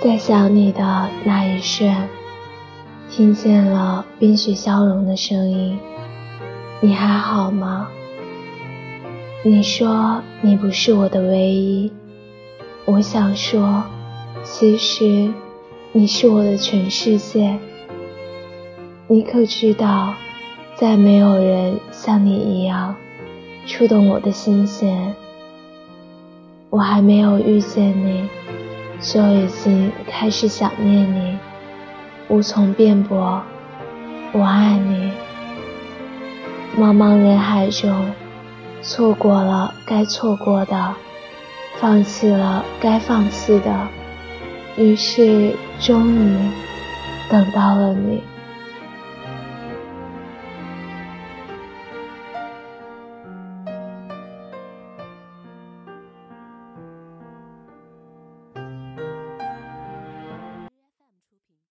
在想你的那一瞬，听见了冰雪消融的声音。你还好吗？你说你不是我的唯一，我想说，其实你是我的全世界。你可知道，再没有人像你一样触动我的心弦。我还没有遇见你。就已经开始想念你，无从辩驳。我爱你。茫茫人海中，错过了该错过的，放弃了该放弃的，于是终于等到了你。